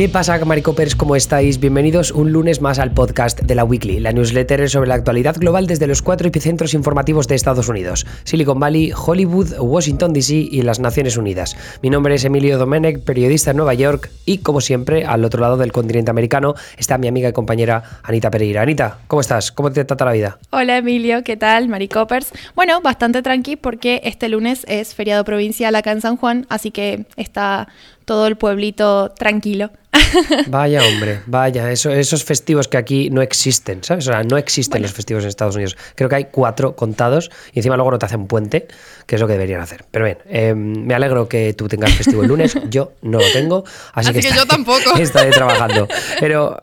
¿Qué pasa, Maricopers? ¿Cómo estáis? Bienvenidos un lunes más al podcast de la Weekly, la newsletter sobre la actualidad global desde los cuatro epicentros informativos de Estados Unidos: Silicon Valley, Hollywood, Washington DC y las Naciones Unidas. Mi nombre es Emilio Domenech, periodista en Nueva York, y como siempre, al otro lado del continente americano está mi amiga y compañera Anita Pereira. Anita, ¿cómo estás? ¿Cómo te trata la vida? Hola, Emilio, ¿qué tal, Maricopers? Bueno, bastante tranqui porque este lunes es feriado provincial acá en San Juan, así que está todo el pueblito tranquilo. Vaya hombre, vaya, esos festivos que aquí no existen, ¿sabes? O sea, no existen los festivos en Estados Unidos. Creo que hay cuatro contados y encima luego no te hacen puente, que es lo que deberían hacer. Pero bien, em, me alegro que tú tengas festivo el lunes, yo no lo tengo, así, que, yo tampoco. Estaré trabajando. Pero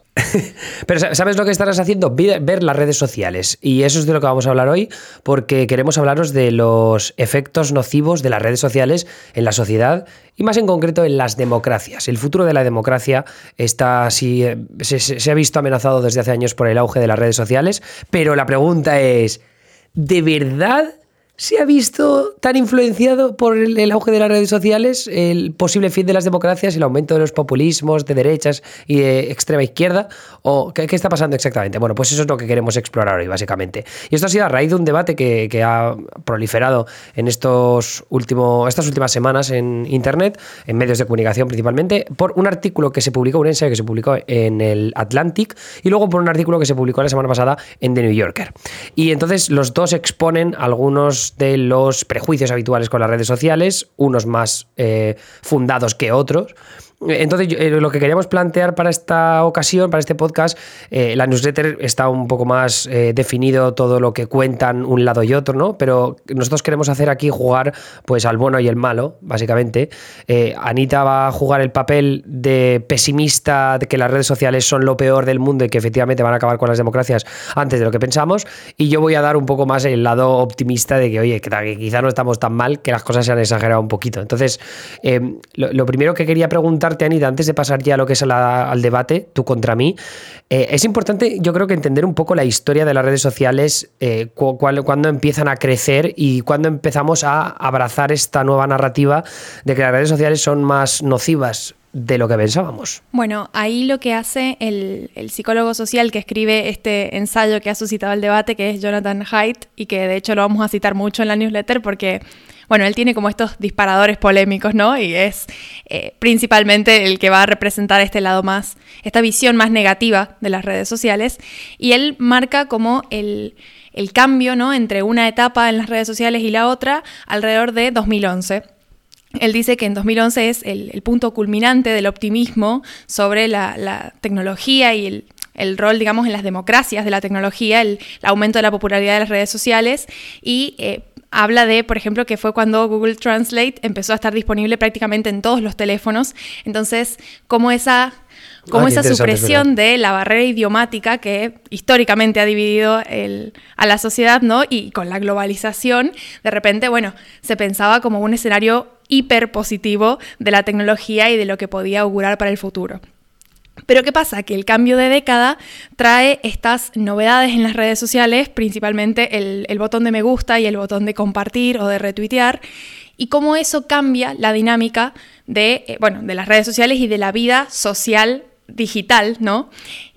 pero ¿sabes lo que estarás haciendo? Ver las redes sociales. Y eso es de lo que vamos a hablar hoy, porque queremos hablaros de los efectos nocivos de las redes sociales en la sociedad y más en concreto en las democracias. El futuro de la democracia está así, eh, se, ha visto amenazado desde hace años por el auge de las redes sociales, pero la pregunta es, ¿de verdad? Se ha visto tan influenciado por el, auge de las redes sociales, el posible fin de las democracias, el aumento de los populismos de derechas y de extrema izquierda? ¿O qué, está pasando exactamente? Bueno, pues eso es lo que queremos explorar hoy, básicamente. Y esto ha sido a raíz de un debate que, ha proliferado en estos últimos, estas últimas semanas en Internet, en medios de comunicación principalmente, por un artículo que se publicó, un ensayo que se publicó en el Atlantic, y luego por un artículo que se publicó la semana pasada en The New Yorker. Y entonces los dos exponen algunos de los prejuicios habituales con las redes sociales, unos más eh, fundados que otros. Entonces, eh, lo que queríamos plantear para esta ocasión, para este podcast, eh, la newsletter está un poco más eh, definido todo lo que cuentan un lado y otro, ¿no? Pero nosotros queremos hacer aquí jugar pues al bueno y el malo, básicamente. Anita va a jugar el papel de pesimista, de que las redes sociales son lo peor del mundo y que efectivamente van a acabar con las democracias antes de lo que pensamos. Y yo voy a dar un poco más el lado optimista de que, oye, que, quizá no estamos tan mal, que las cosas se han exagerado un poquito. Entonces, lo primero que quería preguntar Anita, antes de pasar ya a lo que es al debate, tú contra mí, eh, es importante, yo creo que entender un poco la historia de las redes sociales, eh, cuando empiezan a crecer y cuando empezamos a abrazar esta nueva narrativa de que las redes sociales son más nocivas de lo que pensábamos. Bueno, ahí lo que hace el, el, psicólogo social que escribe este ensayo que ha suscitado el debate, que es Jonathan Haidt, y que de hecho lo vamos a citar mucho en la newsletter porque bueno, él tiene como estos disparadores polémicos, ¿no? Y es eh, principalmente el que va a representar este lado más, esta visión más negativa de las redes sociales. Y él marca como el, cambio, ¿no? Entre una etapa en las redes sociales y la otra alrededor de 2011. Él dice que en 2011 es el, punto culminante del optimismo sobre la, tecnología y el, rol, digamos, en las democracias de la tecnología, el, aumento de la popularidad de las redes sociales y eh, habla de, por ejemplo, que fue cuando Google Translate empezó a estar disponible prácticamente en todos los teléfonos. Entonces, como esa como ah, esa supresión de la barrera idiomática que históricamente ha dividido a la sociedad, ¿no? Y con la globalización, de repente, bueno, se pensaba como un escenario hiper positivo de la tecnología y de lo que podía augurar para el futuro. Pero ¿qué pasa? Que el cambio de década trae estas novedades en las redes sociales, principalmente el, botón de me gusta y el botón de compartir o de retuitear, y cómo eso cambia la dinámica de, eh, bueno, de las redes sociales y de la vida social digital, ¿no?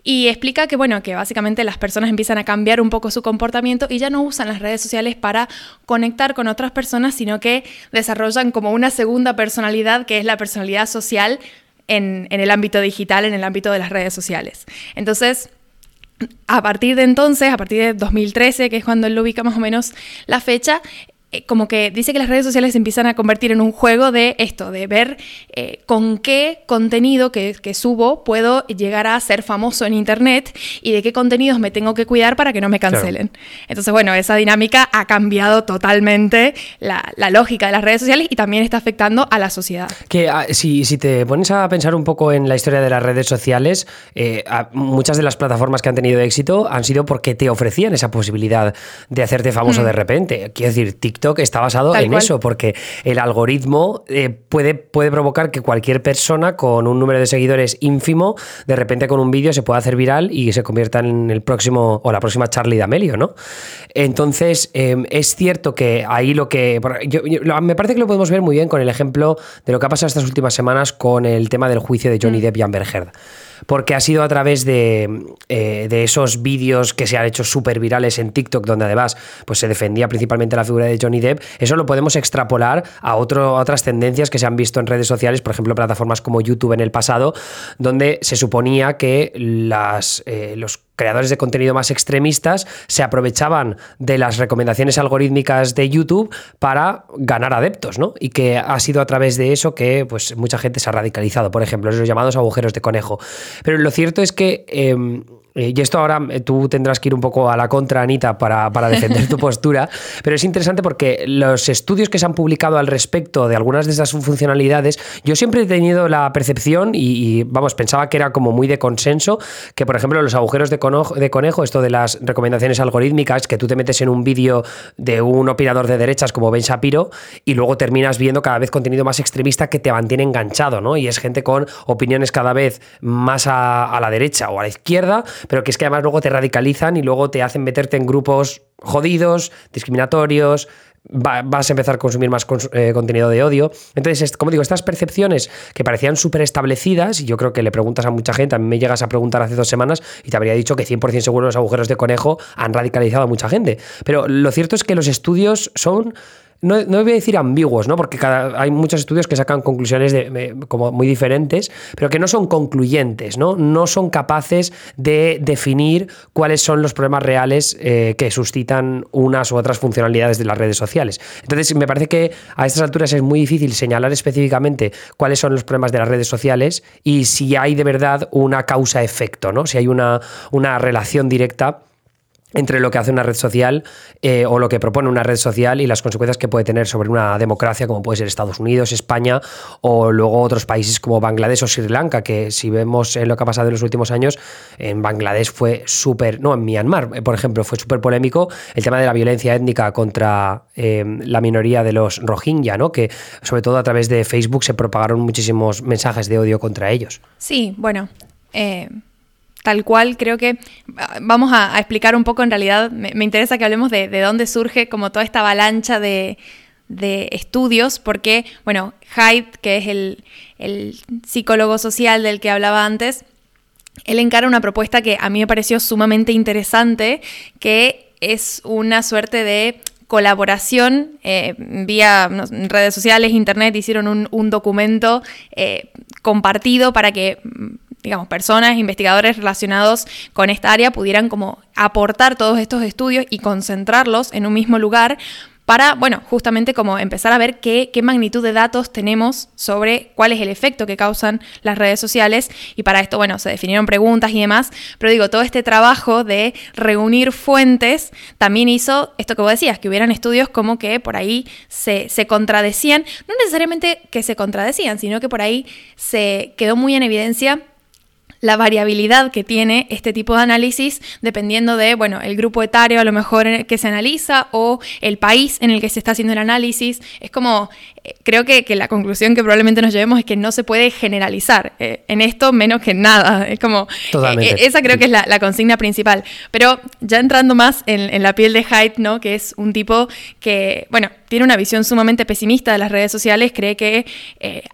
Y explica que, bueno, que básicamente las personas empiezan a cambiar un poco su comportamiento y ya no usan las redes sociales para conectar con otras personas, sino que desarrollan como una segunda personalidad, que es la personalidad social en, el ámbito digital, en el ámbito de las redes sociales. Entonces, a partir de entonces, a partir de 2013, que es cuando él ubica más o menos la fecha, como que dice que las redes sociales se empiezan a convertir en un juego de esto, de ver eh, con qué contenido que, subo puedo llegar a ser famoso en Internet y de qué contenidos me tengo que cuidar para que no me cancelen. Entonces, bueno, esa dinámica ha cambiado totalmente la, lógica de las redes sociales y también está afectando a la sociedad. Que ah, si, te pones a pensar un poco en la historia de las redes sociales, eh, muchas de las plataformas que han tenido éxito han sido porque te ofrecían esa posibilidad de hacerte famoso mm. de repente. Quiero decir, TikTok TikTok está basado en eso, porque el algoritmo eh, puede, puede provocar que cualquier persona con un número de seguidores ínfimo, de repente con un vídeo se pueda hacer viral y se convierta en el próximo o la próxima Charlie D'Amelio, ¿no? Entonces, em, es cierto que ahí lo que. me parece que lo podemos ver muy bien con el ejemplo de lo que ha pasado estas últimas semanas con el tema del juicio de Johnny mm. Depp y Amber Heard porque ha sido a través de, eh, esos vídeos que se han hecho súper virales en TikTok, donde además pues, se defendía principalmente la figura de Johnny Depp. Eso lo podemos extrapolar a, otras tendencias que se han visto en redes sociales, por ejemplo, plataformas como YouTube en el pasado, donde se suponía que las, eh, los creadores de contenido más extremistas se aprovechaban de las recomendaciones algorítmicas de YouTube para ganar adeptos, ¿no? Y que ha sido a través de eso que pues, mucha gente se ha radicalizado, por ejemplo, los llamados agujeros de conejo. Pero lo cierto es que... Em, eh, y esto ahora eh, tú tendrás que ir un poco a la contra, Anita, para, defender tu postura, pero es interesante porque los estudios que se han publicado al respecto de algunas de esas funcionalidades, yo siempre he tenido la percepción y, vamos, pensaba que era como muy de consenso, que por ejemplo los agujeros de conejo, de conejo, esto de las recomendaciones algorítmicas, que tú te metes en un vídeo de un opinador de derechas como Ben Shapiro y luego terminas viendo cada vez contenido más extremista que te mantiene enganchado, ¿no? Y es gente con opiniones cada vez más a la derecha o a la izquierda, pero que es que además luego te radicalizan y luego te hacen meterte en grupos jodidos, discriminatorios, vas a empezar a consumir más eh, contenido de odio. Entonces, como digo, estas percepciones que parecían súper establecidas, y yo creo que le preguntas a mucha gente, a mí me llegas a preguntar hace dos semanas y te habría dicho que 100% seguro los agujeros de conejo han radicalizado a mucha gente. Pero lo cierto es que los estudios son no, no, voy a decir ambiguos, ¿no? Porque cada, hay muchos estudios que sacan conclusiones como muy diferentes, pero que no son concluyentes, ¿no? No son capaces de definir cuáles son los problemas reales eh, que suscitan unas u otras funcionalidades de las redes sociales. Entonces, me parece que a estas alturas es muy difícil señalar específicamente cuáles son los problemas de las redes sociales y si hay de verdad una causa-efecto, ¿no? Si hay una, una relación directa entre lo que hace una red social eh, o lo que propone una red social y las consecuencias que puede tener sobre una democracia como puede ser Estados Unidos, España o luego otros países como Bangladesh o Sri Lanka, que si vemos en lo que ha pasado en los últimos años, en Bangladesh fue súper, no, en Myanmar, eh, por ejemplo, fue súper polémico el tema de la violencia étnica contra eh, la minoría de los Rohingya, ¿no? que sobre todo a través de Facebook se propagaron muchísimos mensajes de odio contra ellos. Sí, bueno tal cual, creo que ah, vamos a, explicar un poco en realidad, me, interesa que hablemos de, dónde surge como toda esta avalancha de, estudios, porque, bueno, Haidt, que es el, el, psicólogo social del que hablaba antes, él encara una propuesta que a mí me pareció sumamente interesante, que es una suerte de colaboración eh, vía redes sociales, internet, hicieron un, documento eh, compartido para que digamos, personas, investigadores relacionados con esta área pudieran como aportar todos estos estudios y concentrarlos en un mismo lugar para, bueno, justamente como empezar a ver qué, qué, magnitud de datos tenemos sobre cuál es el efecto que causan las redes sociales. Y para esto, bueno, se definieron preguntas y demás. Pero digo, todo este trabajo de reunir fuentes también hizo esto que vos decías, que hubieran estudios como que por ahí se, se contradecían. No necesariamente que se contradecían, sino que por ahí se quedó muy en evidencia la variabilidad que tiene este tipo de análisis dependiendo de, bueno, el grupo etario a lo mejor que se analiza o el país en el que se está haciendo el análisis. Es como, eh, creo que, la conclusión que probablemente nos llevemos es que no se puede generalizar eh, en esto menos que nada. Es como, eh, esa creo que es la, consigna principal. Pero ya entrando más en, la piel de Hyde, ¿no? Que es un tipo que, bueno, tiene una visión sumamente pesimista de las redes sociales, cree que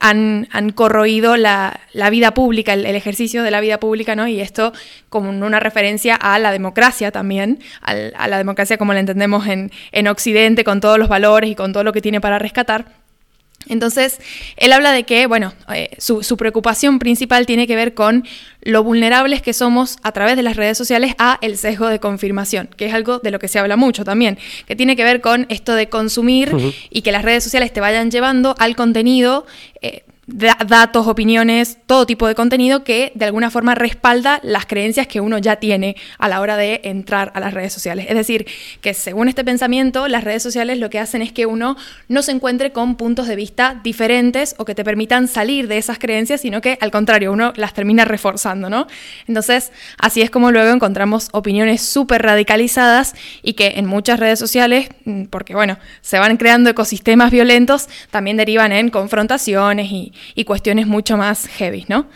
han, corroído la, vida pública, el, ejercicio de la vida pública, ¿no? Y esto como una referencia a la democracia también, a la democracia como la entendemos en, en Occidente, con todos los valores y con todo lo que tiene para rescatar. Entonces, él habla de que, bueno, eh, su, su, preocupación principal tiene que ver con lo vulnerables que somos a través de las redes sociales a el sesgo de confirmación, que es algo de lo que se habla mucho también, que tiene que ver con esto de consumir y que las redes sociales te vayan llevando al contenido. Eh, datos, opiniones, todo tipo de contenido que de alguna forma respalda las creencias que uno ya tiene a la hora de entrar a las redes sociales. Es decir, que según este pensamiento, las redes sociales lo que hacen es que uno no se encuentre con puntos de vista diferentes o que te permitan salir de esas creencias, sino que al contrario, uno las termina reforzando, ¿no? Entonces, así es como luego encontramos opiniones súper radicalizadas y que en muchas redes sociales, mm, porque bueno, se van creando ecosistemas violentos, también derivan en confrontaciones y, y cuestiones mucho más heavy, ¿no?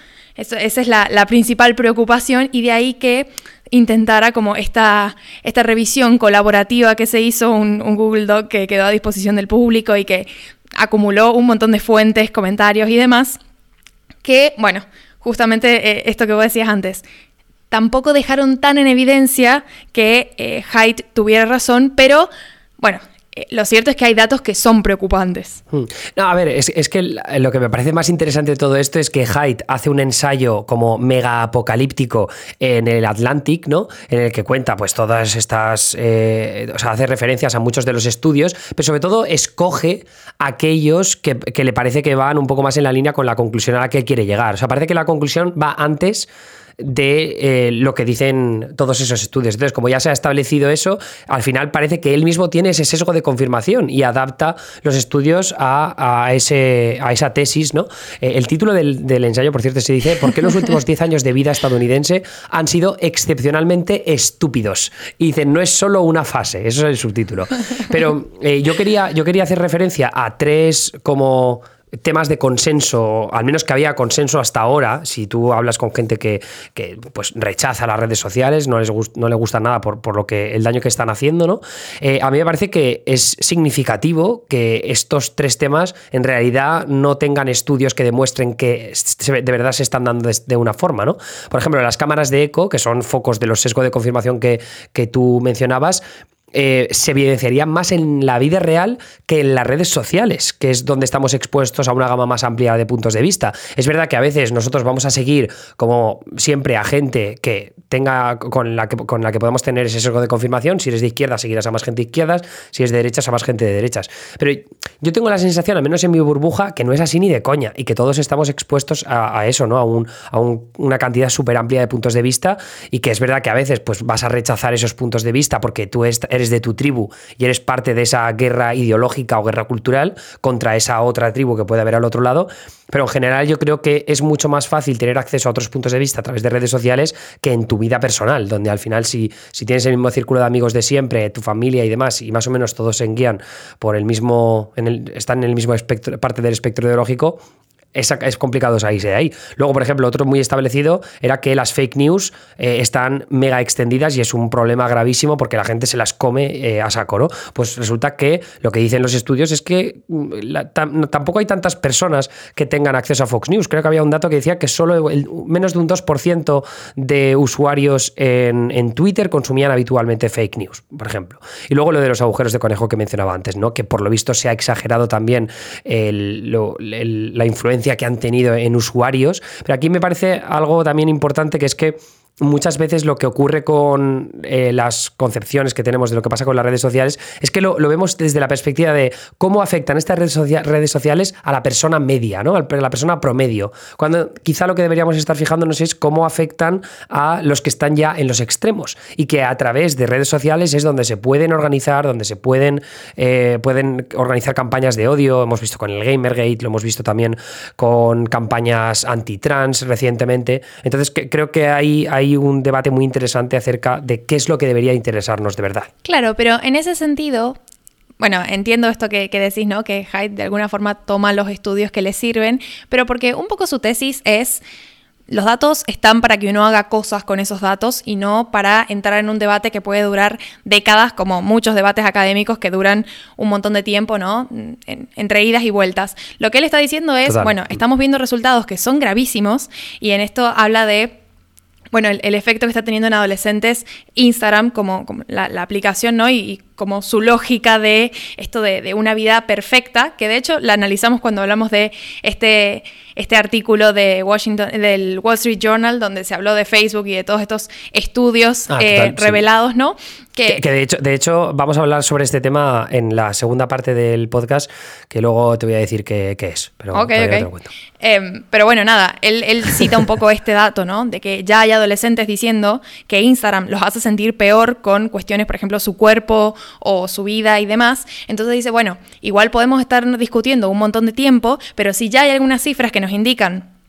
esa es la, principal preocupación y de ahí que intentara como esta, esta revisión colaborativa que se hizo, un, Google Doc que quedó a disposición del público y que acumuló un montón de fuentes, comentarios y demás, que, bueno, justamente eh, esto que vos decías antes, tampoco dejaron tan en evidencia que eh, Haidt tuviera razón, pero bueno, lo cierto es que hay datos que son preocupantes. Hmm. No, a ver, es, que lo que me parece más interesante de todo esto es que Haidt hace un ensayo como mega apocalíptico en el Atlantic, ¿no? En el que cuenta pues todas estas, eh, o sea, hace referencias a muchos de los estudios, pero sobre todo escoge aquellos que, que le parece que van un poco más en la línea con la conclusión a la que quiere llegar. O sea, parece que la conclusión va antes de eh, lo que dicen todos esos estudios. Entonces, como ya se ha establecido eso, al final parece que él mismo tiene ese sesgo de confirmación y adapta los estudios a, ese, a esa tesis. ¿no? Eh, el título del, ensayo, por cierto, se dice ¿Por qué los últimos 10 años de vida estadounidense han sido excepcionalmente estúpidos? Y dicen, no es solo una fase, eso es el subtítulo. Pero eh, yo, quería, yo quería hacer referencia a tres como temas de consenso, al menos que había consenso hasta ahora, si tú hablas con gente que, pues, rechaza las redes sociales, no, les no le gusta nada por, por, lo que el daño que están haciendo, ¿no? Eh, a mí me parece que es significativo que estos tres temas en realidad no tengan estudios que demuestren que de verdad se están dando de, una forma, ¿no? Por ejemplo, las cámaras de eco, que son focos de los sesgos de confirmación que, que tú mencionabas, eh, se evidenciaría más en la vida real que en las redes sociales, que es donde estamos expuestos a una gama más amplia de puntos de vista. Es verdad que a veces nosotros vamos a seguir, como siempre, a gente que tenga con la que, con tener ese sesgo de confirmación. Si eres de izquierda, seguirás a más gente de izquierdas. Si eres de derechas, a más gente de derechas. Pero yo tengo la sensación, al menos en mi burbuja, que no es así ni de coña y que todos estamos expuestos a, eso, ¿no? A una cantidad súper amplia de puntos de vista y que es verdad que a veces pues, vas a rechazar esos puntos de vista porque tú eres eres de tu tribu y eres parte de esa guerra ideológica o guerra cultural contra esa otra tribu que puede haber al otro lado. Pero en general yo creo que es mucho más fácil tener acceso a otros puntos de vista a través de redes sociales que en tu vida personal, donde al final si, si tienes el mismo círculo de amigos de siempre, tu familia y demás, y más o menos todos se guían por el mismo, están en el mismo espectro, parte del espectro ideológico, es, complicado salirse de ahí. Luego, por ejemplo, otro muy establecido era que las fake news eh, están mega extendidas y es un problema gravísimo porque la gente se las come eh, a saco, ¿no? Pues resulta que lo que dicen los estudios es que mm, tampoco hay tantas personas que tengan acceso a Fox News. Creo que había un dato que decía que solo menos de un 2% de usuarios en, Twitter consumían habitualmente fake news, por ejemplo. Y luego lo de los agujeros de conejo que mencionaba antes, ¿no? Que por lo visto se ha exagerado también la influencia que han tenido en usuarios. Pero aquí me parece algo también importante que es que muchas veces lo que ocurre con eh, las concepciones que tenemos de lo que pasa con las redes sociales es que lo, vemos desde la perspectiva de cómo afectan estas redes, sociales a la persona media, ¿no? a la persona promedio. Cuando quizá lo que deberíamos estar fijándonos es cómo afectan a los que están ya en los extremos y que a través de redes sociales es donde se pueden organizar, donde se pueden, eh, pueden organizar campañas de odio. Hemos visto con el Gamergate, lo hemos visto también con campañas anti-trans recientemente. Entonces creo que hay un debate muy interesante acerca de qué es lo que debería interesarnos de verdad. Claro, pero en ese sentido, bueno, entiendo esto que, decís, ¿no? Que Hyde de alguna forma toma los estudios que le sirven, pero porque un poco su tesis es los datos están para que uno haga cosas con esos datos y no para entrar en un debate que puede durar décadas, como muchos debates académicos que duran un montón de tiempo, ¿no? entre idas y vueltas. Lo que él está diciendo es, bueno, estamos viendo resultados que son gravísimos y en esto habla de bueno, el, efecto que está teniendo en adolescentes Instagram como, la, aplicación, ¿no? Y, como su lógica de esto de, una vida perfecta, que de hecho la analizamos cuando hablamos de este, este artículo de Washington, del Wall Street Journal, donde se habló de Facebook y de todos estos estudios ah, eh, revelados, ¿no? Que, de, hecho, de hecho vamos a hablar sobre este tema en la segunda parte del podcast, que luego te voy a decir qué, es. Pero, ok, ok. Em, pero bueno, nada, él, él cita un poco este dato, ¿no? De que ya hay adolescentes diciendo que Instagram los hace sentir peor con cuestiones, por ejemplo, su cuerpo o su vida y demás. Entonces dice, bueno, igual podemos estar discutiendo un montón de tiempo, pero si ya hay algunas cifras que nos indican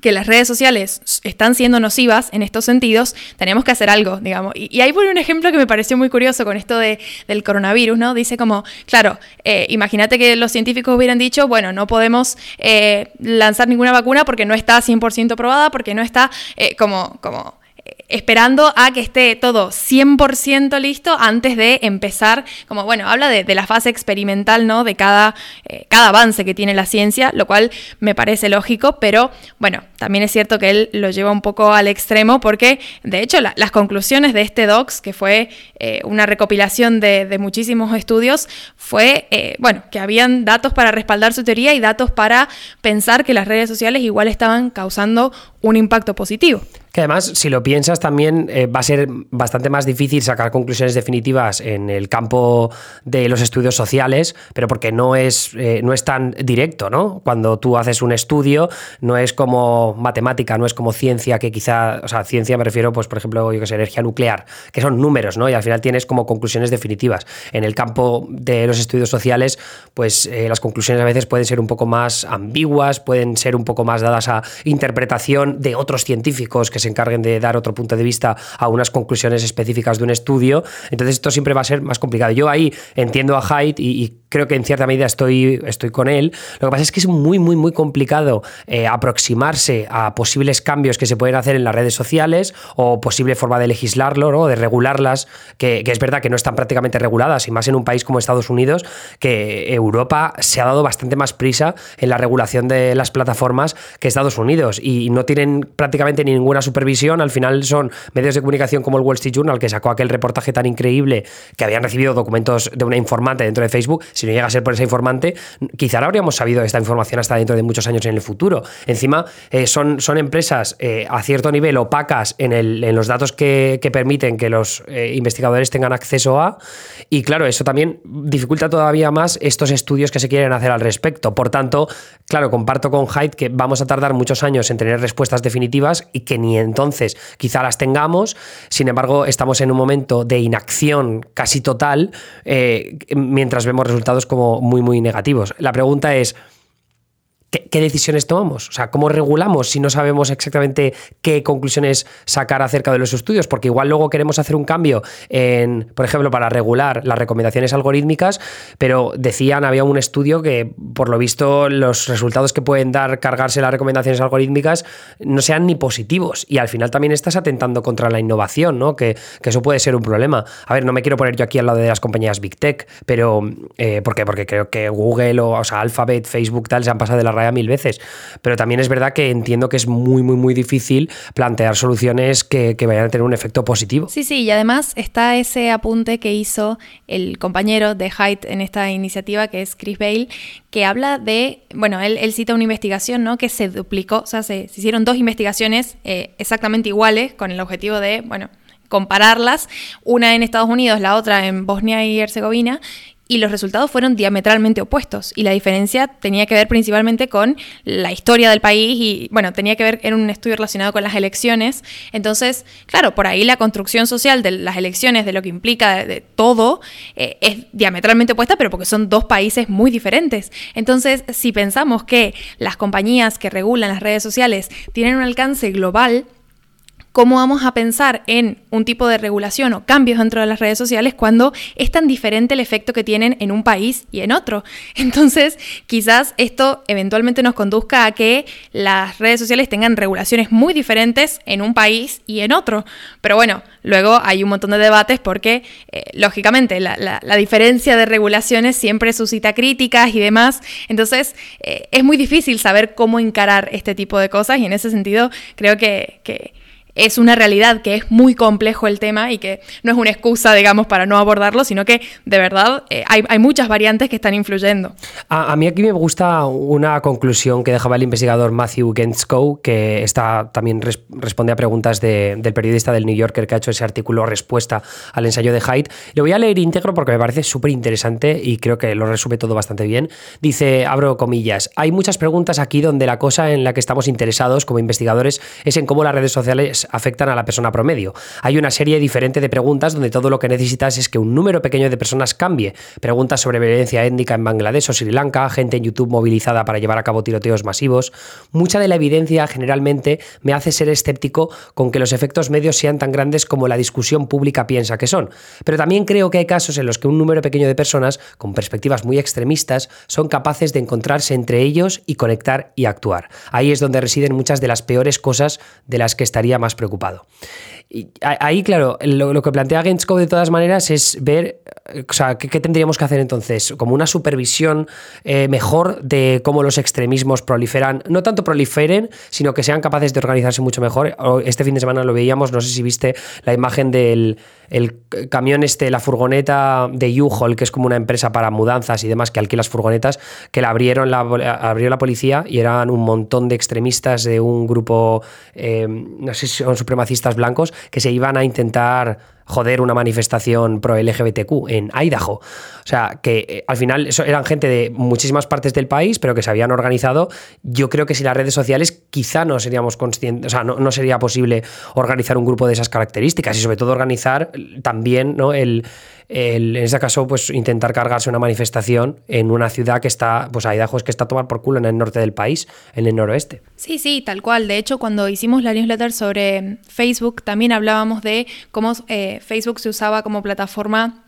que las redes sociales están siendo nocivas en estos sentidos, tenemos que hacer algo, digamos. Y, ahí pone un ejemplo que me pareció muy curioso con esto de, del coronavirus, ¿no? Dice como, claro, eh, imagínate que los científicos hubieran dicho, bueno, no podemos eh, lanzar ninguna vacuna porque no está 100% probada, porque no está eh, como, como esperando a que esté todo 100% listo antes de empezar, como bueno, habla de, la fase experimental, ¿no? De cada, eh, cada avance que tiene la ciencia, lo cual me parece lógico, pero bueno, también es cierto que él lo lleva un poco al extremo porque, de hecho, las conclusiones de este docs, que fue eh, una recopilación de, muchísimos estudios, fue, eh, bueno, que habían datos para respaldar su teoría y datos para pensar que las redes sociales igual estaban causando un impacto positivo. Que además, si lo piensas, también eh, va a ser bastante más difícil sacar conclusiones definitivas en el campo de los estudios sociales, pero porque no es, eh, no es tan directo, ¿no? Cuando tú haces un estudio, no es como matemática, no es como ciencia, que quizá, o sea, ciencia me refiero, pues, por ejemplo, yo que sé, energía nuclear, que son números, ¿no? Y al final tienes como conclusiones definitivas. En el campo de los estudios sociales, pues eh, las conclusiones a veces pueden ser un poco más ambiguas, pueden ser un poco más dadas a interpretación de otros científicos que se encarguen de dar otro punto de vista a unas conclusiones específicas de un estudio. Entonces esto siempre va a ser más complicado. Yo ahí entiendo a Haidt y, creo que en cierta medida estoy, estoy con él. Lo que pasa es que es muy, muy, muy complicado eh, aproximarse a posibles cambios que se pueden hacer en las redes sociales o posible forma de legislarlo, ¿no? de regularlas, que, que es verdad que no están prácticamente reguladas, y más en un país como Estados Unidos, que Europa se ha dado bastante más prisa en la regulación de las plataformas que Estados Unidos y no tienen prácticamente ninguna supervisión. Al final son medios de comunicación como el Wall Street Journal, que sacó aquel reportaje tan increíble que habían recibido documentos de una informante dentro de Facebook. Si no llega a ser por esa informante, quizá no habríamos sabido esta información hasta dentro de muchos años en el futuro. Encima, eh, son, son empresas eh, a cierto nivel opacas en, el, en los datos que, permiten que los eh, investigadores tengan acceso a. Y claro, eso también dificulta todavía más estos estudios que se quieren hacer al respecto. Por tanto, claro, comparto con Hyde que vamos a tardar muchos años en tener respuestas definitivas y que ni entonces quizá las tengamos. Sin embargo, estamos en un momento de inacción casi total eh, mientras vemos resultados como muy, muy negativos. La pregunta es... ¿Qué, decisiones tomamos? O sea, ¿cómo regulamos si no sabemos exactamente qué conclusiones sacar acerca de los estudios? Porque igual luego queremos hacer un cambio en, por ejemplo, para regular las recomendaciones algorítmicas, pero decían, había un estudio que, por lo visto, los resultados que pueden dar cargarse las recomendaciones algorítmicas no sean ni positivos. Y al final también estás atentando contra la innovación, ¿no? Que, eso puede ser un problema. A ver, no me quiero poner yo aquí al lado de las compañías Big Tech, pero eh, ¿por qué? Porque creo que Google o, o sea, Alphabet, Facebook, tal, se han pasado de la mil veces. Pero también es verdad que entiendo que es muy, muy, muy difícil plantear soluciones que, vayan a tener un efecto positivo. Sí, sí, y además está ese apunte que hizo el compañero de Hyde en esta iniciativa, que es Chris Bale, que habla de, bueno, él, cita una investigación, ¿no? Que se duplicó, o sea, se, hicieron dos investigaciones eh, exactamente iguales con el objetivo de, bueno, compararlas, una en Estados Unidos, la otra en Bosnia y Herzegovina, y los resultados fueron diametralmente opuestos. Y la diferencia tenía que ver principalmente con la historia del país y, bueno, tenía que ver, en un estudio relacionado con las elecciones. Entonces, claro, por ahí la construcción social de las elecciones, de lo que implica de, todo, eh, es diametralmente opuesta, pero porque son dos países muy diferentes. Entonces, si pensamos que las compañías que regulan las redes sociales tienen un alcance global, ¿Cómo vamos a pensar en un tipo de regulación o cambios dentro de las redes sociales cuando es tan diferente el efecto que tienen en un país y en otro? Entonces, quizás esto eventualmente nos conduzca a que las redes sociales tengan regulaciones muy diferentes en un país y en otro. Pero bueno, luego hay un montón de debates porque, eh, lógicamente, la, diferencia de regulaciones siempre suscita críticas y demás. Entonces, eh, es muy difícil saber cómo encarar este tipo de cosas y en ese sentido creo que es una realidad, que es muy complejo el tema y que no es una excusa, digamos, para no abordarlo, sino que de verdad eh, hay, muchas variantes que están influyendo. A, mí aquí me gusta una conclusión que dejaba el investigador Matthew Gentzkow, que está, también responde a preguntas del periodista del New Yorker que ha hecho ese artículo respuesta al ensayo de Haidt. Lo voy a leer íntegro porque me parece súper interesante y creo que lo resume todo bastante bien. Dice, abro comillas, hay muchas preguntas aquí donde la cosa en la que estamos interesados como investigadores es en cómo las redes sociales afectan a la persona promedio. Hay una serie diferente de preguntas donde todo lo que necesitas es que un número pequeño de personas cambie. Preguntas sobre violencia étnica en Bangladesh o Sri Lanka, gente en YouTube movilizada para llevar a cabo tiroteos masivos. Mucha de la evidencia generalmente me hace ser escéptico con que los efectos medios sean tan grandes como la discusión pública piensa que son. Pero también creo que hay casos en los que un número pequeño de personas con perspectivas muy extremistas son capaces de encontrarse entre ellos y conectar y actuar. Ahí es donde residen muchas de las peores cosas de las que estaría más preocupado. Y ahí, claro, lo, que plantea Gensco de todas maneras es ver, o sea, ¿qué, tendríamos que hacer entonces? Como una supervisión eh, mejor de cómo los extremismos proliferan, no tanto proliferen, sino que sean capaces de organizarse mucho mejor. Este fin de semana lo veíamos, no sé si viste la imagen del el camión este, la furgoneta de U-Haul, que es como una empresa para mudanzas y demás que alquila las furgonetas, que la abrieron la, abrió la policía y eran un montón de extremistas de un grupo, eh, no sé si son supremacistas blancos, que se iban a intentar joder una manifestación pro LGBTQ en Idaho. O sea, que eh, al final eran gente de muchísimas partes del país, pero que se habían organizado. Yo creo que si las redes sociales quizá no seríamos conscientes, o sea, no, sería posible organizar un grupo de esas características y sobre todo organizar también ¿no? el, en ese caso, pues intentar cargarse una manifestación en una ciudad que está, pues Idaho es que está a tomar por culo en el norte del país, en el noroeste. Sí, sí, tal cual. De hecho, cuando hicimos la newsletter sobre Facebook, también hablábamos de cómo eh, Facebook se usaba como plataforma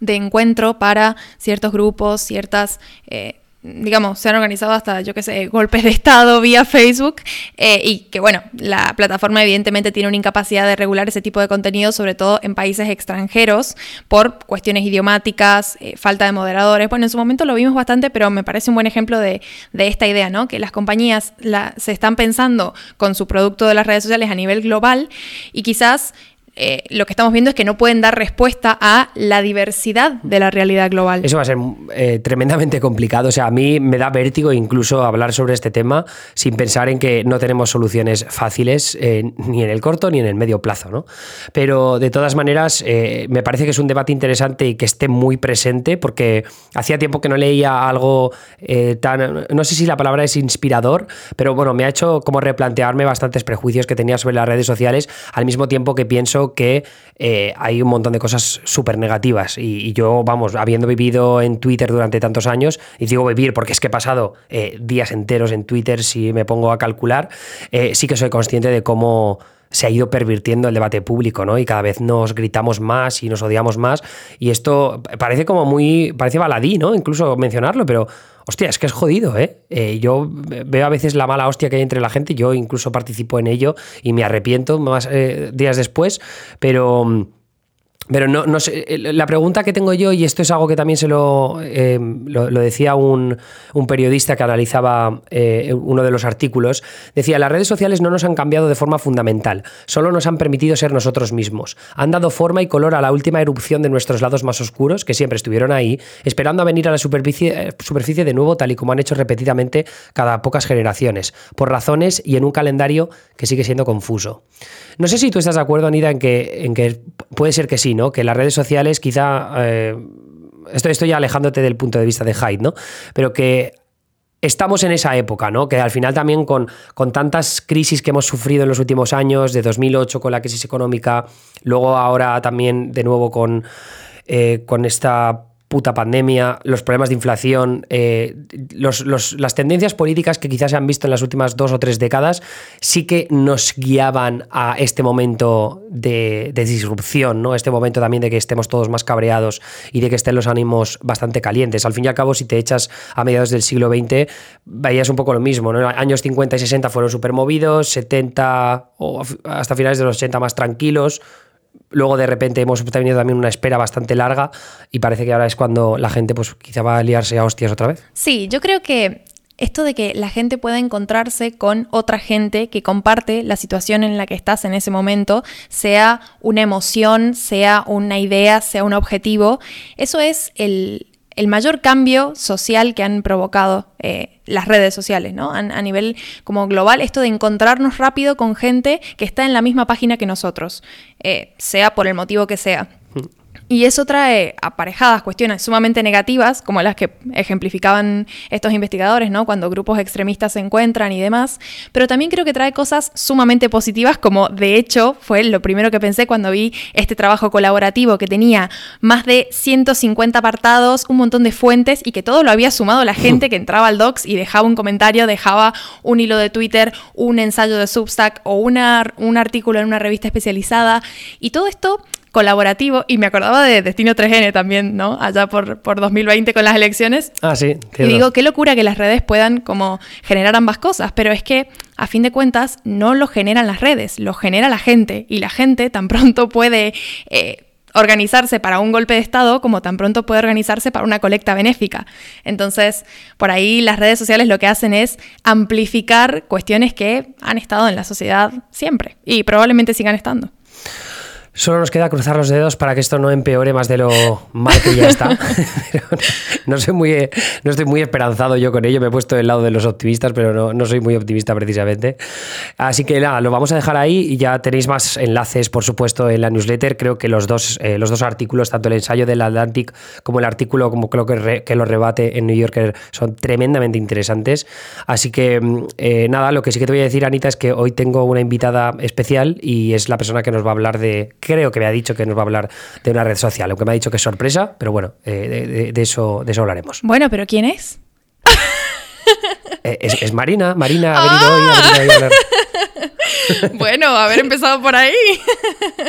de encuentro para ciertos grupos, ciertas eh, digamos, se han organizado hasta, yo qué sé, golpes de Estado vía Facebook eh, y que, bueno, la plataforma evidentemente tiene una incapacidad de regular ese tipo de contenido, sobre todo en países extranjeros, por cuestiones idiomáticas, eh, falta de moderadores. Bueno, en su momento lo vimos bastante, pero me parece un buen ejemplo de, esta idea, ¿no? Que las compañías se están pensando con su producto de las redes sociales a nivel global y quizás eh, lo que estamos viendo es que no pueden dar respuesta a la diversidad de la realidad global. Eso va a ser eh, tremendamente complicado. O sea, a mí me da vértigo incluso hablar sobre este tema sin pensar en que no tenemos soluciones fáciles eh, ni en el corto ni en el medio plazo. ¿no? Pero de todas maneras, me parece que es un debate interesante y que esté muy presente porque hacía tiempo que no leía algo tan, no sé si la palabra es inspirador, pero bueno, me ha hecho como replantearme bastantes prejuicios que tenía sobre las redes sociales al mismo tiempo que pienso que eh, hay un montón de cosas súper negativas. Y, yo, vamos, habiendo vivido en Twitter durante tantos años, y digo vivir porque es que he pasado eh, días enteros en Twitter si me pongo a calcular, eh, sí que soy consciente de cómo se ha ido pervirtiendo el debate público, ¿no? Y cada vez nos gritamos más y nos odiamos más. Y esto parece como muy. parece baladí, ¿no? Incluso mencionarlo, pero. Hostia, es que es jodido, ¿eh? ¿eh? Yo veo a veces la mala hostia que hay entre la gente, yo incluso participo en ello y me arrepiento más eh, días después, pero pero no, no sé, eh, la pregunta que tengo yo, y esto es algo que también se lo, eh, lo, decía un, periodista que analizaba eh, uno de los artículos, decía, las redes sociales no nos han cambiado de forma fundamental, solo nos han permitido ser nosotros mismos. Han dado forma y color a la última erupción de nuestros lados más oscuros, que siempre estuvieron ahí, esperando a venir a la superficie, superficie de nuevo, tal y como han hecho repetidamente cada pocas generaciones, por razones y en un calendario que sigue siendo confuso. No sé si tú estás de acuerdo, Anida, en que, en que puede ser que sí, ¿no? Que las redes sociales quizá... Eh, estoy, estoy alejándote del punto de vista de Hyde, ¿no? Pero que estamos en esa época, ¿no? Que al final también con, con, tantas crisis que hemos sufrido en los últimos años, de 2008 con la crisis económica, luego ahora también de nuevo con, eh, con esta puta pandemia, los problemas de inflación, eh, las tendencias políticas que quizás se han visto en las últimas dos o tres décadas, sí que nos guiaban a este momento de, disrupción, ¿no? Este momento también de que estemos todos más cabreados y de que estén los ánimos bastante calientes. Al fin y al cabo, si te echas a mediados del siglo XX, veías un poco lo mismo, ¿no? Años 50 y 60 fueron súper movidos, 70 o hasta finales de los 80 más tranquilos, Luego de repente hemos tenido también una espera bastante larga y parece que ahora es cuando la gente pues quizá va a liarse a hostias otra vez. Sí, yo creo que esto de que la gente pueda encontrarse con otra gente que comparte la situación en la que estás en ese momento, sea una emoción, sea una idea, sea un objetivo, eso es el, mayor cambio social que han provocado eh, las redes sociales, ¿no? A, nivel como global, esto de encontrarnos rápido con gente que está en la misma página que nosotros, eh, sea por el motivo que sea. Y eso trae aparejadas cuestiones sumamente negativas, como las que ejemplificaban estos investigadores, ¿no? Cuando grupos extremistas se encuentran y demás. Pero también creo que trae cosas sumamente positivas, como de hecho fue lo primero que pensé cuando vi este trabajo colaborativo que tenía más de 150 apartados, un montón de fuentes y que todo lo había sumado la gente que entraba al docs y dejaba un comentario, dejaba un hilo de Twitter, un ensayo de Substack o una, un artículo en una revista especializada. Y todo esto colaborativo y me acordaba de Destino 3N también, ¿no? Allá por, por 2020 con las elecciones. Ah, sí. Y digo, qué locura que las redes puedan como generar ambas cosas, pero es que a fin de cuentas no lo generan las redes, lo genera la gente y la gente tan pronto puede... Eh, organizarse para un golpe de Estado como tan pronto puede organizarse para una colecta benéfica. Entonces, por ahí las redes sociales lo que hacen es amplificar cuestiones que han estado en la sociedad siempre y probablemente sigan estando. Solo nos queda cruzar los dedos para que esto no empeore más de lo mal que ya está. no, soy muy, no estoy muy esperanzado yo con ello. Me he puesto del lado de los optimistas, pero no, no, soy muy optimista precisamente. Así que nada, lo vamos a dejar ahí y ya tenéis más enlaces, por supuesto, en la newsletter. Creo que los dos, eh, los dos artículos, tanto el ensayo del Atlantic como el artículo, como creo que, que lo rebate en New Yorker, son tremendamente interesantes. Así que mm, eh, nada, lo que sí que te voy a decir, Anita, es que hoy tengo una invitada especial y es la persona que nos va a hablar de creo que me ha dicho que nos va a hablar de una red social, aunque me ha dicho que es sorpresa, pero bueno, eh, de, eso, de eso hablaremos. Bueno, pero ¿quién es? Eh, es, Marina, Marina ha venido hoy, a hablar. bueno, haber empezado por ahí.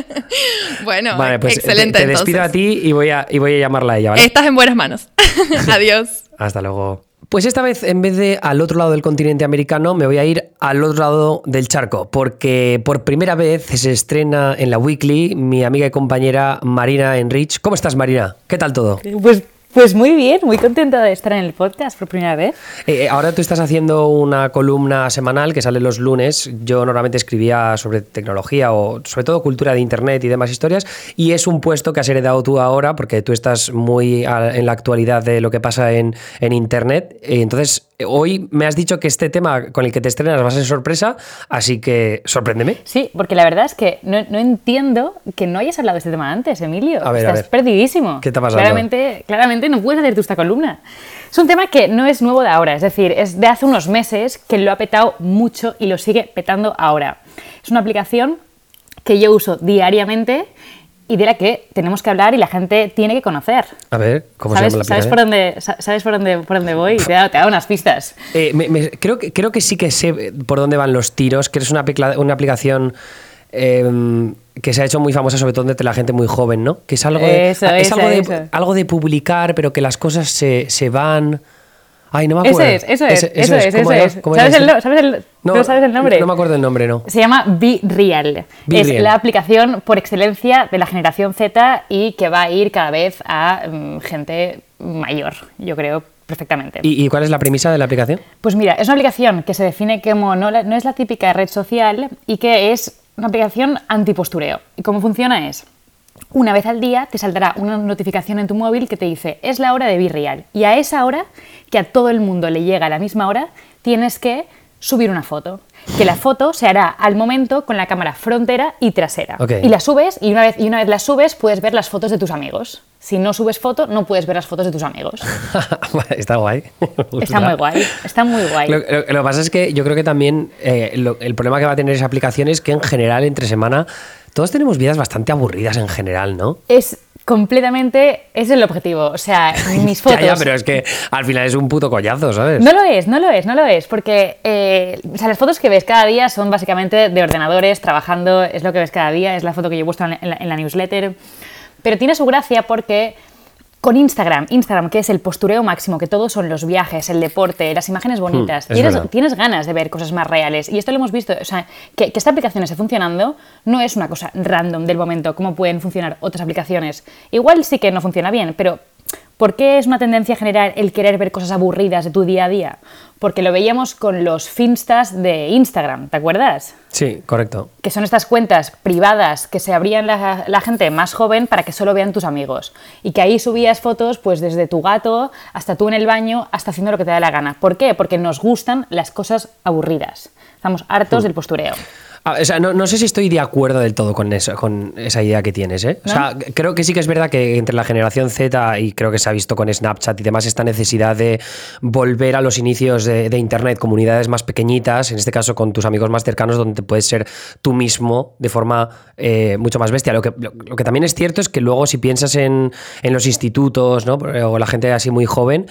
bueno, pues excelente. Te, despido a ti y voy a, y voy a llamarla a ella. Estás en buenas manos. Adiós. Hasta luego. Pues esta vez, en vez de al otro lado del continente americano, me voy a ir al otro lado del charco, porque por primera vez se estrena en la Weekly mi amiga y compañera Marina Enrich. ¿Cómo estás, Marina? ¿Qué tal todo? Pues pues muy bien, muy contenta de estar en el podcast por primera vez. Eh, eh, ahora tú estás haciendo una columna semanal que sale los lunes. Yo normalmente escribía sobre tecnología o sobre todo cultura de Internet y demás historias. Y es un puesto que has heredado tú ahora porque tú estás muy en la actualidad de lo que pasa en, en Internet. Entonces, hoy me has dicho que este tema con el que te estrenas va a ser sorpresa, así que sorpréndeme. Sí, porque la verdad es que no, entiendo que no hayas hablado de este tema antes, Emilio. A ver, Estás perdidísimo. ¿Qué te ha pasado? Claramente, claramente no puedes hacer tú esta columna. Es un tema que no es nuevo de ahora, es decir, es de hace unos meses que lo ha petado mucho y lo sigue petando ahora. Es una aplicación que yo uso diariamente y de la que tenemos que hablar y la gente tiene que conocer. A ver, ¿cómo ¿Sabes, se llama la ¿sabes por dónde ¿Sabes por dónde, por dónde voy? Te he dado, unas pistas. Eh, creo, que, creo que sí que sé por dónde van los tiros, que es una, una aplicación... Em, que se ha hecho muy famosa sobre todo entre la gente muy joven, ¿no? Que es algo de, es algo, de algo de publicar, pero que las cosas se, se van... Ay, no me acuerdo. Eso es, eso es, eso es, eso es. ¿Sabes, el, ¿Sabes, el, no, sabes el nombre? No me acuerdo el nombre, no. Se llama Be Real. es la aplicación por excelencia de la generación Z y que va a ir cada vez a mm, gente mayor, yo creo, perfectamente. ¿Y, cuál es la premisa de la aplicación? Pues mira, es una aplicación que se define como no, no es la típica red social y que es una aplicación antipostureo. ¿Y cómo funciona? Es una vez al día te saldrá una notificación en tu móvil que te dice es la hora de Virreal. Y a esa hora, que a todo el mundo le llega a la misma hora, tienes que subir una foto. Que la foto se hará al momento con la cámara frontera y trasera. Y la subes y una, vez, y una vez la subes puedes ver las fotos de tus amigos. Si no subes foto, no puedes ver las fotos de tus amigos. está guay. Está muy guay. Está muy guay. Lo, que pasa es que yo creo que también eh, el problema que va a tener esa aplicación es que en general entre semana todos tenemos vidas bastante aburridas en general, ¿no? Es completamente, es el objetivo. O sea, mis fotos. ya, ya, pero es que al final es un puto collazo, ¿sabes? No lo es, no lo es, no lo es, porque eh, o sea, las fotos que ves cada día son básicamente de ordenadores, trabajando, es lo que ves cada día, es la foto que yo he puesto en la newsletter. Pero tiene su gracia porque con Instagram, Instagram, que es el postureo máximo, que todos son los viajes, el deporte, las imágenes hmm, bonitas, tienes, ganas de ver cosas más reales. Y esto lo hemos visto, o sea, que, esta aplicación esté funcionando no es una cosa random del momento, como pueden funcionar otras aplicaciones. Igual sí que no funciona bien, pero ¿Por qué es una tendencia general el querer ver cosas aburridas de tu día a día? Porque lo veíamos con los finstas de Instagram, ¿te acuerdas? Sí, correcto. Que son estas cuentas privadas que se abrían la, la gente más joven para que solo vean tus amigos. Y que ahí subías fotos pues desde tu gato hasta tú en el baño, hasta haciendo lo que te da la gana. ¿Por qué? Porque nos gustan las cosas aburridas. Estamos hartos del postureo. Ah, o sea, no, no sé si estoy de acuerdo del todo con, eso, con esa idea que tienes. ¿eh? O sea, creo que sí que es verdad que entre la generación Z y creo que se ha visto con Snapchat y demás esta necesidad de volver a los inicios de, de Internet, comunidades más pequeñitas, en este caso con tus amigos más cercanos, donde te puedes ser tú mismo de forma eh, mucho más bestia. Lo que, lo, lo que también es cierto es que luego si piensas en, en los institutos ¿no? o la gente así muy joven,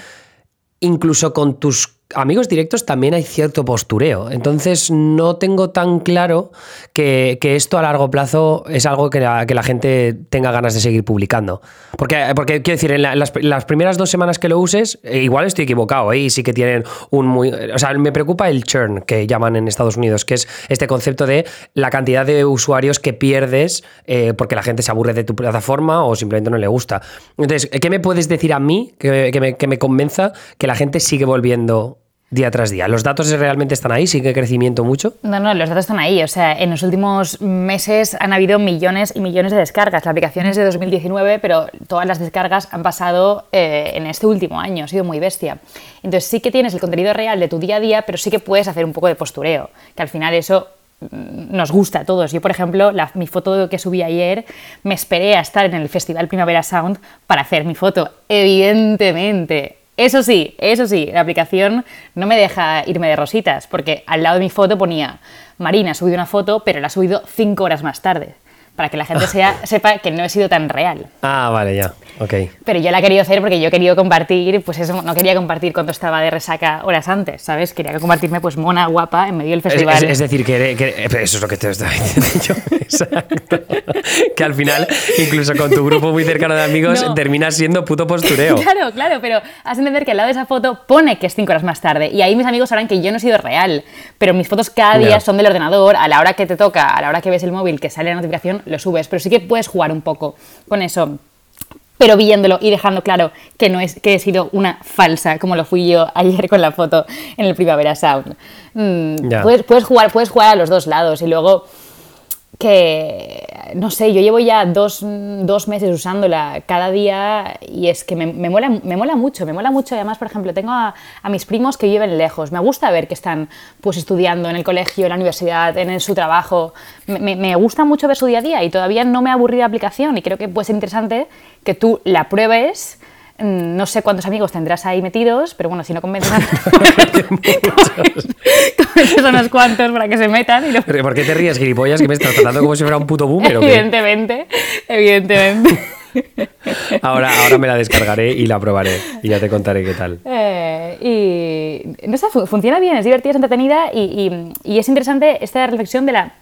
incluso con tus amigos directos también hay cierto postureo. Entonces no tengo tan claro que, esto a largo plazo es algo que la, gente tenga ganas de seguir publicando. Porque, porque quiero decir, en la, las, las, primeras dos semanas que lo uses, eh, igual estoy equivocado, ¿eh? y sí que tienen un muy... O sea, me preocupa el churn que llaman en Estados Unidos, que es este concepto de la cantidad de usuarios que pierdes eh, porque la gente se aburre de tu plataforma o simplemente no le gusta. Entonces, ¿qué me puedes decir a mí que, que, me, que me convenza que la gente sigue volviendo día tras día. ¿Los datos realmente están ahí? ¿Sigue crecimiento mucho? No, no, los datos están ahí. O sea, en los últimos meses han habido millones y millones de descargas. La aplicación es de 2019, pero todas las descargas han pasado eh, en este último año. Ha sido muy bestia. Entonces sí que tienes el contenido real de tu día a día, pero sí que puedes hacer un poco de postureo, que al final eso mm, nos gusta a todos. Yo, por ejemplo, la, mi foto que subí ayer, me esperé a estar en el Festival Primavera Sound para hacer mi foto. Evidentemente, eso sí, eso sí, la aplicación no me deja irme de rositas, porque al lado de mi foto ponía, Marina ha subido una foto, pero la ha subido cinco horas más tarde, para que la gente sea, sepa que no he sido tan real. Ah, vale, ya, ok. Pero yo la he querido hacer porque yo he querido compartir, pues eso, no quería compartir cuando estaba de resaca horas antes, ¿sabes? Quería compartirme pues mona, guapa, en medio del festival. Es, es, es decir, que, que, eso es lo que te estaba diciendo yo, exacto. que al final, incluso con tu grupo muy cercano de amigos, no. terminas siendo puto postureo. Claro, claro, pero has de entender que al lado de esa foto pone que es cinco horas más tarde, y ahí mis amigos sabrán que yo no he sido real, pero mis fotos cada día no. son del ordenador, a la hora que te toca, a la hora que ves el móvil, que sale la notificación, lo subes, pero sí que puedes jugar un poco con eso pero viéndolo y dejando claro que no es que he sido una falsa, como lo fui yo ayer con la foto en el Primavera Sound. Mm, yeah. puedes, puedes, jugar, puedes jugar a los dos lados y luego que, no sé, yo llevo ya dos, dos meses usándola cada día y es que me, me, mola, me mola mucho, me mola mucho. Además, por ejemplo, tengo a, mis primos que viven lejos. Me gusta ver que están pues, estudiando en el colegio, en la universidad, en, su trabajo. Me, me, gusta mucho ver su día a día y todavía no me ha aburrido la aplicación y creo que puede ser interesante que tú la pruebes no sé cuántos amigos tendrás ahí metidos, pero bueno, si no convences a convences a unos cuantos para que se metan. Y lo... ¿Por qué te ríes, gilipollas? Que me estás tratando como si fuera un puto boomer. Evidentemente, evidentemente. Ahora, ahora me la descargaré y la probaré y ya te contaré qué tal. Eh, y no sé, funciona bien, es divertida, es entretenida y, y, y es interesante esta reflexión de la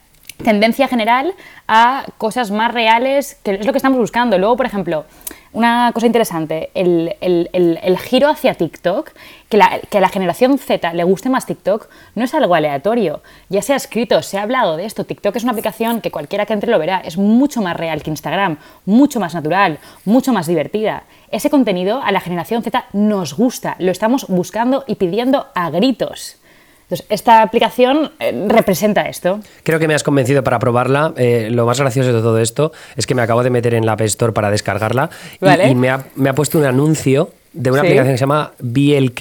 tendencia general a cosas más reales, que es lo que estamos buscando. Luego, por ejemplo, una cosa interesante, el, el, el, giro hacia TikTok, que, la, que, a la generación Z le guste más TikTok, no es algo aleatorio. Ya se ha escrito, se ha hablado de esto. TikTok es una aplicación que cualquiera que entre lo verá. Es mucho más real que Instagram, mucho más natural, mucho más divertida. Ese contenido a la generación Z nos gusta, lo estamos buscando y pidiendo a gritos. Entonces, esta aplicación eh, representa esto. Creo que me has convencido para probarla. Eh, lo más gracioso de todo esto es que me acabo de meter en la App Store para descargarla vale. y, y me, ha, me, ha, puesto un anuncio de una ¿Sí? aplicación que se llama BLK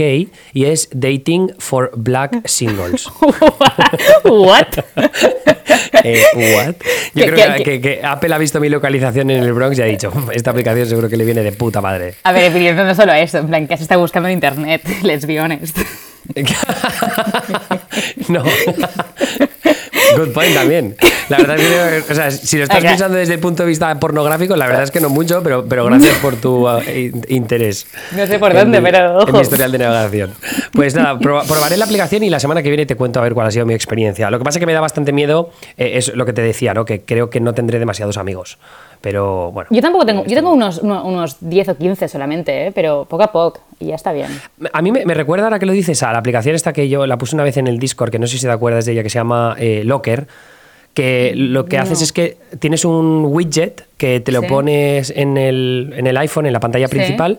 y es Dating for Black Singles. ¿What? eh, what? Yo creo que, que, que, Apple ha visto mi localización en el Bronx y ha dicho, esta aplicación seguro que le viene de puta madre. A ver, no solo eso, en plan, que se está buscando en internet, let's be honest. no. Good point también. La verdad es que, o sea, si lo estás pensando desde el punto de vista pornográfico, la verdad es que no mucho, pero, pero gracias por tu uh, interés. No sé por dónde, mi, pero. Ojo. En mi historial de navegación. Pues nada, probaré la aplicación y la semana que viene te cuento a ver cuál ha sido mi experiencia. Lo que pasa es que me da bastante miedo, eh, es lo que te decía, ¿no? Que creo que no tendré demasiados amigos. Pero bueno. Yo tampoco tengo, yo tengo unos, unos 10 o 15 solamente, ¿eh? pero poco a poco y ya está bien. A mí me, me, recuerda ahora que lo dices a la aplicación esta que yo la puse una vez en el Discord, que no sé si te acuerdas de ella, que se llama eh, Locker que lo que no. haces es que tienes un widget que te lo sí. pones en el, en el, iPhone, en la pantalla principal,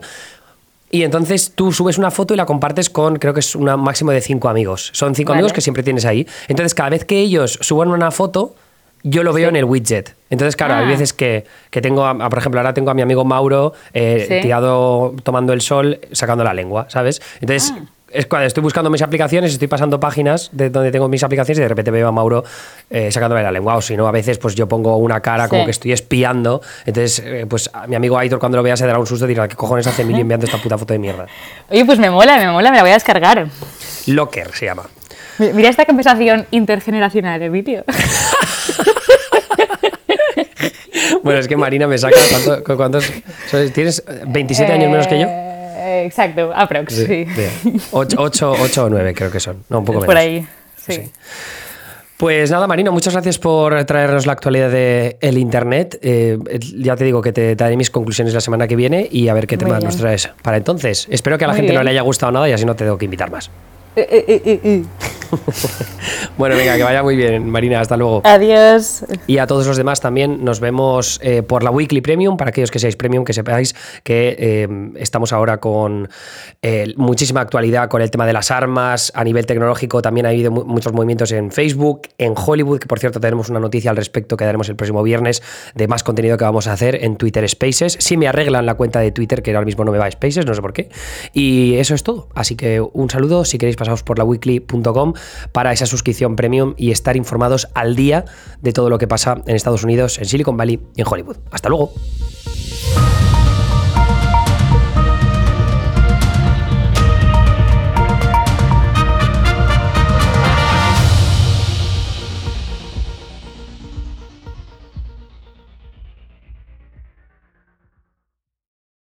Y entonces tú subes una foto y la compartes con, creo que es un máximo de cinco amigos. Son cinco Vale. amigos que siempre tienes ahí. Entonces, cada vez que ellos suban una foto, yo lo veo Sí. en el widget. Entonces, claro, hay Ah. veces que, que tengo, a- por ejemplo, ahora tengo a mi amigo Mauro eh, Sí. tirado tomando el sol, sacando la lengua, ¿sabes? Entonces, Ah. es cuando estoy buscando mis aplicaciones, estoy pasando páginas de donde tengo mis aplicaciones y de repente veo a Mauro eh, sacándome la lengua. O si no, a veces pues yo pongo una cara como que estoy espiando. Entonces, eh, pues a mi amigo Aitor cuando lo vea se dará un susto y dirá, ¿qué cojones hace Emilio enviando esta puta foto de mierda? Oye, pues me mola, me mola, me la voy a descargar. Locker se llama. Mi- Mira esta conversación intergeneracional, Emilio. Bueno, es que Marina me saca. ¿cuánto- cu- ¿Cuántos? ¿Tienes 27 años menos que yo? Eh, Exacto, aprox, sí. 8, o 9 creo que son. No, un poco menos. Por ahí, sí. Sí. Pues nada, Marino, muchas gracias por traernos la actualidad del el Internet. Eh, ya te digo que te daré mis conclusiones la semana que viene y a ver qué Muy temas bien. nos traes para entonces. Espero que a la Muy gente no le haya gustado nada y así no te tengo que invitar más. Eh, eh, eh. Bueno, venga, que vaya muy bien, Marina. Hasta luego. Adiós. Y a todos los demás también nos vemos eh, por la Weekly Premium. Para aquellos que seáis Premium, que sepáis que eh, estamos ahora con eh, muchísima actualidad con el tema de las armas. A nivel tecnológico también ha habido mu- muchos movimientos en Facebook, en Hollywood, que por cierto tenemos una noticia al respecto que daremos el próximo viernes de más contenido que vamos a hacer en Twitter Spaces. Si me arreglan la cuenta de Twitter, que ahora mismo no me va a Spaces, no sé por qué. Y eso es todo. Así que un saludo. Si queréis pasaos por la weekly.com para esa suscripción premium y estar informados al día de todo lo que pasa en Estados Unidos, en Silicon Valley y en Hollywood. Hasta luego.